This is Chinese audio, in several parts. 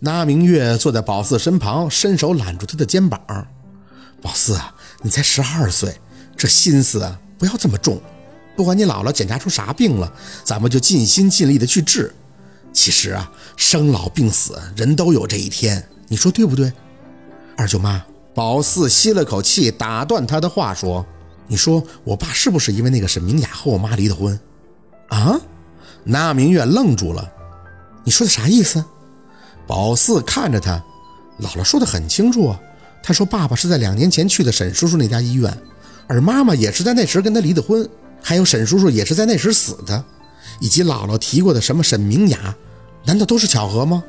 那明月坐在宝四身旁，伸手揽住他的肩膀。宝四啊，你才十二岁，这心思啊不要这么重。不管你姥姥检查出啥病了，咱们就尽心尽力的去治。其实啊，生老病死，人都有这一天，你说对不对？二舅妈，宝四吸了口气，打断他的话说：“你说我爸是不是因为那个沈明雅和我妈离的婚？”啊？那明月愣住了。你说的啥意思？宝四看着他，姥姥说的很清楚啊。他说爸爸是在两年前去的沈叔叔那家医院，而妈妈也是在那时跟他离的婚，还有沈叔叔也是在那时死的，以及姥姥提过的什么沈明雅，难道都是巧合吗？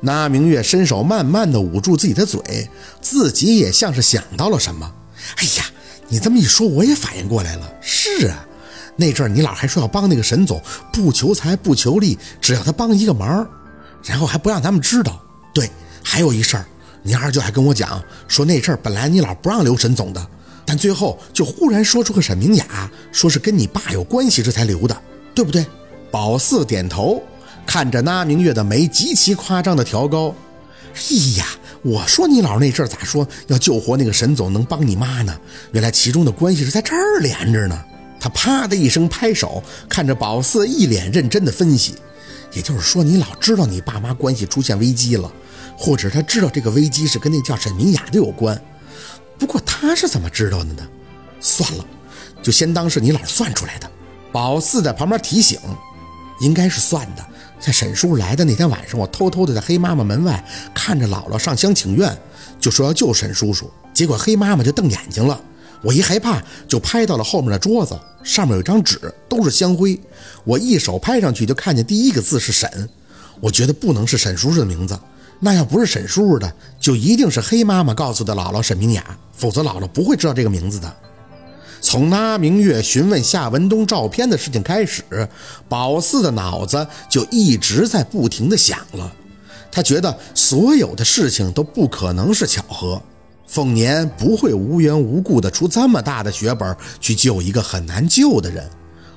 那明月伸手慢慢的捂住自己的嘴，自己也像是想到了什么。哎呀，你这么一说，我也反应过来了。是啊。那阵儿你姥还说要帮那个沈总，不求财不求利，只要他帮一个忙，然后还不让咱们知道。对，还有一事儿，你二舅还跟我讲说那阵儿本来你姥不让留沈总的，但最后就忽然说出个沈明雅，说是跟你爸有关系，这才留的，对不对？宝四点头，看着那明月的眉极其夸张的调高。哎呀，我说你姥那阵儿咋说要救活那个沈总，能帮你妈呢？原来其中的关系是在这儿连着呢。他啪的一声拍手，看着宝四一脸认真的分析。也就是说，你老知道你爸妈关系出现危机了，或者他知道这个危机是跟那叫沈明雅的有关。不过他是怎么知道的呢？算了，就先当是你老算出来的。宝四在旁边提醒：“应该是算的。在沈叔来的那天晚上，我偷偷的在黑妈妈门外看着姥姥上香请愿，就说要救沈叔叔，结果黑妈妈就瞪眼睛了。我一害怕，就拍到了后面的桌子。”上面有张纸，都是香灰。我一手拍上去，就看见第一个字是沈。我觉得不能是沈叔叔的名字，那要不是沈叔叔的，就一定是黑妈妈告诉的姥姥沈明雅，否则姥姥不会知道这个名字的。从那明月询问夏文东照片的事情开始，宝四的脑子就一直在不停的想了。他觉得所有的事情都不可能是巧合。凤年不会无缘无故的出这么大的血本去救一个很难救的人，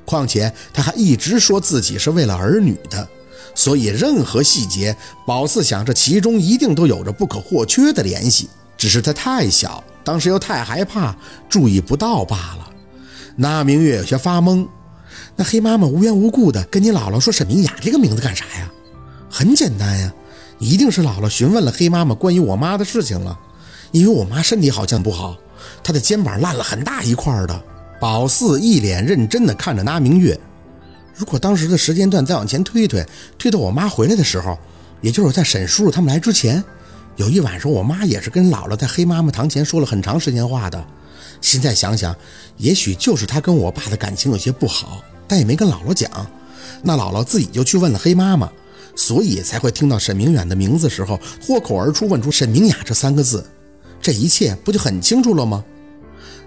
况且他还一直说自己是为了儿女的，所以任何细节，宝四想这其中一定都有着不可或缺的联系，只是他太小，当时又太害怕，注意不到罢了。那明月有些发懵，那黑妈妈无缘无故的跟你姥姥说沈明雅这个名字干啥呀？很简单呀，一定是姥姥询问了黑妈妈关于我妈的事情了。因为我妈身体好像不好，她的肩膀烂了很大一块的。宝四一脸认真地看着那明月。如果当时的时间段再往前推推，推到我妈回来的时候，也就是在沈叔叔他们来之前，有一晚上我妈也是跟姥姥在黑妈妈堂前说了很长时间话的。现在想想，也许就是她跟我爸的感情有些不好，但也没跟姥姥讲。那姥姥自己就去问了黑妈妈，所以才会听到沈明远的名字时候脱口而出问出沈明雅这三个字。这一切不就很清楚了吗？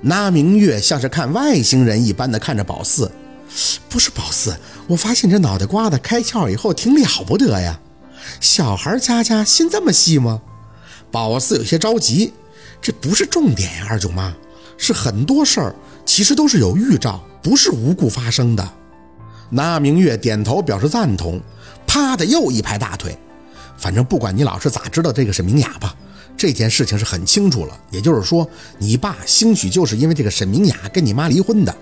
那明月像是看外星人一般的看着宝四，不是宝四，我发现这脑袋瓜子开窍以后挺了不得呀。小孩家家心这么细吗？宝四有些着急，这不是重点呀，二舅妈，是很多事儿其实都是有预兆，不是无故发生的。那明月点头表示赞同，啪的又一拍大腿，反正不管你老师咋知道这个是明雅吧。这件事情是很清楚了，也就是说，你爸兴许就是因为这个沈明雅跟你妈离婚的，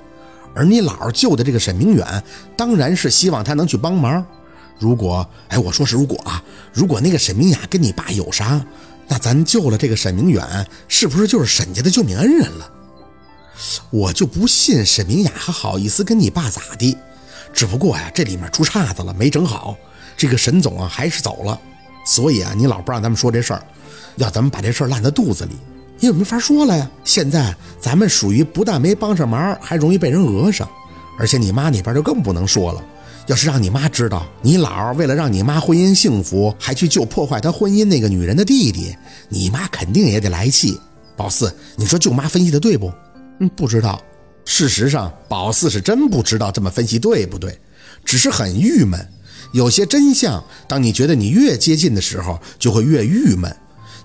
而你姥救的这个沈明远，当然是希望他能去帮忙。如果，哎，我说是如果啊，如果那个沈明雅跟你爸有啥，那咱救了这个沈明远，是不是就是沈家的救命恩人了？我就不信沈明雅还好意思跟你爸咋地。只不过呀，这里面出岔子了，没整好，这个沈总啊还是走了，所以啊，你老不让咱们说这事儿。要咱们把这事儿烂在肚子里，也没法说了呀。现在咱们属于不但没帮上忙，还容易被人讹上，而且你妈那边就更不能说了。要是让你妈知道，你姥为了让你妈婚姻幸福，还去救破坏她婚姻那个女人的弟弟，你妈肯定也得来气。宝四，你说舅妈分析的对不？嗯，不知道。事实上，宝四是真不知道这么分析对不对，只是很郁闷。有些真相，当你觉得你越接近的时候，就会越郁闷。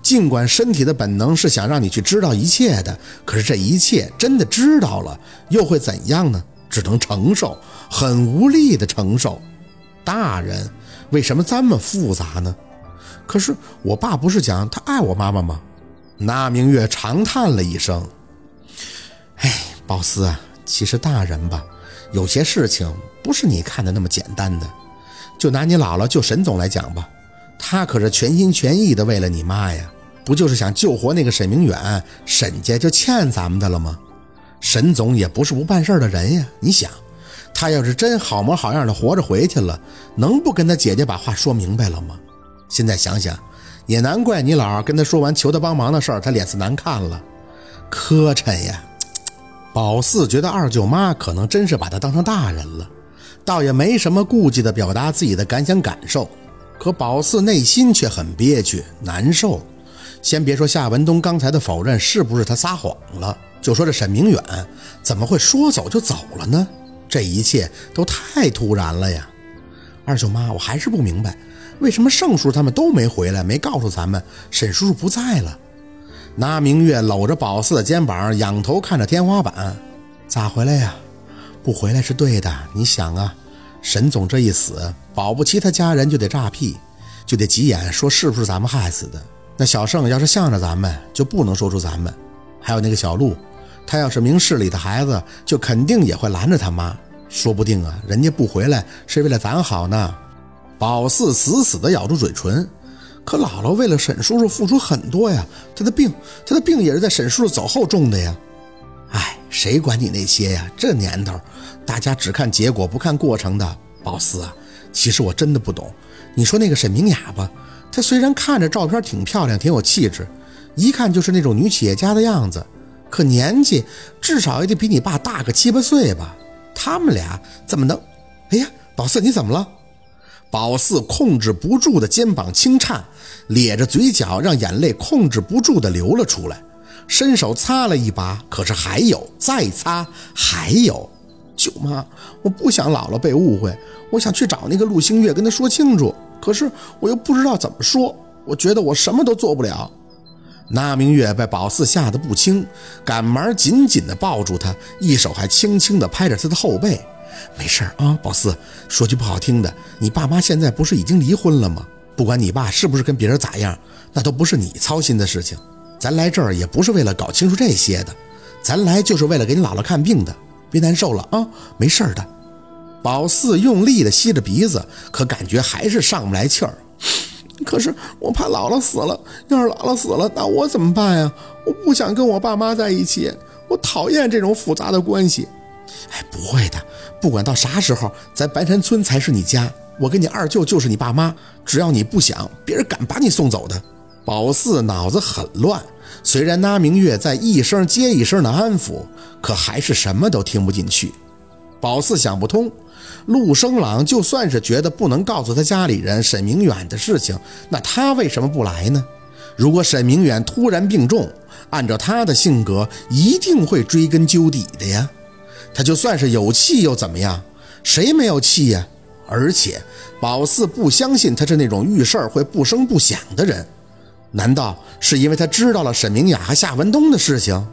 尽管身体的本能是想让你去知道一切的，可是这一切真的知道了又会怎样呢？只能承受，很无力的承受。大人为什么这么复杂呢？可是我爸不是讲他爱我妈妈吗？那明月长叹了一声：“哎，宝斯啊，其实大人吧，有些事情不是你看的那么简单的。就拿你姥姥救沈总来讲吧，他可是全心全意的为了你妈呀，不就是想救活那个沈明远？沈家就欠咱们的了吗？沈总也不是不办事的人呀，你想，他要是真好模好样的活着回去了，能不跟他姐姐把话说明白了吗？现在想想。”也难怪你姥跟他说完求他帮忙的事儿，他脸色难看了，磕碜呀！宝四觉得二舅妈可能真是把他当成大人了，倒也没什么顾忌的表达自己的感想感受。可宝四内心却很憋屈难受。先别说夏文东刚才的否认是不是他撒谎了，就说这沈明远怎么会说走就走了呢？这一切都太突然了呀！二舅妈，我还是不明白。为什么盛叔他们都没回来？没告诉咱们沈叔叔不在了？那明月搂着宝四的肩膀，仰头看着天花板，咋回来呀？不回来是对的。你想啊，沈总这一死，保不齐他家人就得炸屁，就得急眼说是不是咱们害死的。那小盛要是向着咱们，就不能说出咱们。还有那个小陆，他要是明事理的孩子，就肯定也会拦着他妈。说不定啊，人家不回来是为了咱好呢。宝四死死地咬住嘴唇，可姥姥为了沈叔叔付出很多呀，他的病，他的病也是在沈叔叔走后中的呀。哎，谁管你那些呀？这年头，大家只看结果不看过程的。宝四啊，其实我真的不懂。你说那个沈明雅吧，她虽然看着照片挺漂亮，挺有气质，一看就是那种女企业家的样子，可年纪至少也得比你爸大个七八岁吧？他们俩怎么能？哎呀，宝四你怎么了？宝四控制不住的肩膀轻颤，咧着嘴角，让眼泪控制不住的流了出来，伸手擦了一把，可是还有，再擦还有。舅妈，我不想姥姥被误会，我想去找那个陆星月，跟他说清楚，可是我又不知道怎么说，我觉得我什么都做不了。那明月被宝四吓得不轻，赶忙紧紧地抱住他，一手还轻轻地拍着他的后背。没事啊，宝四。说句不好听的，你爸妈现在不是已经离婚了吗？不管你爸是不是跟别人咋样，那都不是你操心的事情。咱来这儿也不是为了搞清楚这些的，咱来就是为了给你姥姥看病的。别难受了啊，没事的。宝四用力地吸着鼻子，可感觉还是上不来气儿。可是我怕姥姥死了，要是姥姥死了，那我怎么办呀？我不想跟我爸妈在一起，我讨厌这种复杂的关系。哎，不会的。不管到啥时候，咱白山村才是你家。我跟你二舅就是你爸妈。只要你不想，别人敢把你送走的。宝四脑子很乱，虽然那明月在一声接一声的安抚，可还是什么都听不进去。宝四想不通，陆生朗就算是觉得不能告诉他家里人沈明远的事情，那他为什么不来呢？如果沈明远突然病重，按照他的性格，一定会追根究底的呀。他就算是有气又怎么样？谁没有气呀？而且宝四不相信他是那种遇事儿会不声不响的人。难道是因为他知道了沈明雅和夏文东的事情？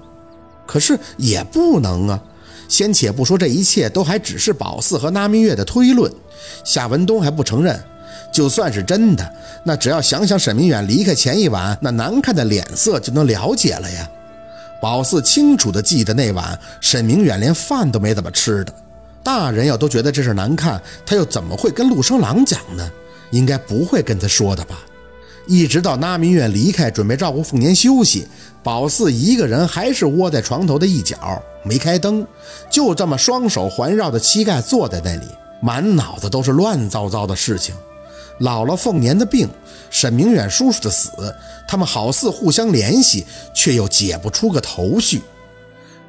可是也不能啊。先且不说这一切都还只是宝四和那明月的推论，夏文东还不承认。就算是真的，那只要想想沈明远离开前一晚那难看的脸色，就能了解了呀。宝四清楚地记得那晚，沈明远连饭都没怎么吃的。大人要都觉得这事难看，他又怎么会跟陆生郎讲呢？应该不会跟他说的吧？一直到那明远离开，准备照顾凤年休息，宝四一个人还是窝在床头的一角，没开灯，就这么双手环绕着膝盖坐在那里，满脑子都是乱糟糟的事情。姥姥凤年的病，沈明远叔叔的死，他们好似互相联系，却又解不出个头绪。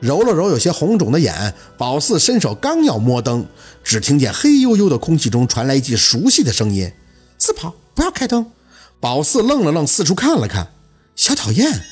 揉了揉有些红肿的眼，宝四伸手刚要摸灯，只听见黑黝黝的空气中传来一句熟悉的声音：“四宝，不要开灯。”宝四愣了愣，四处看了看，小讨厌。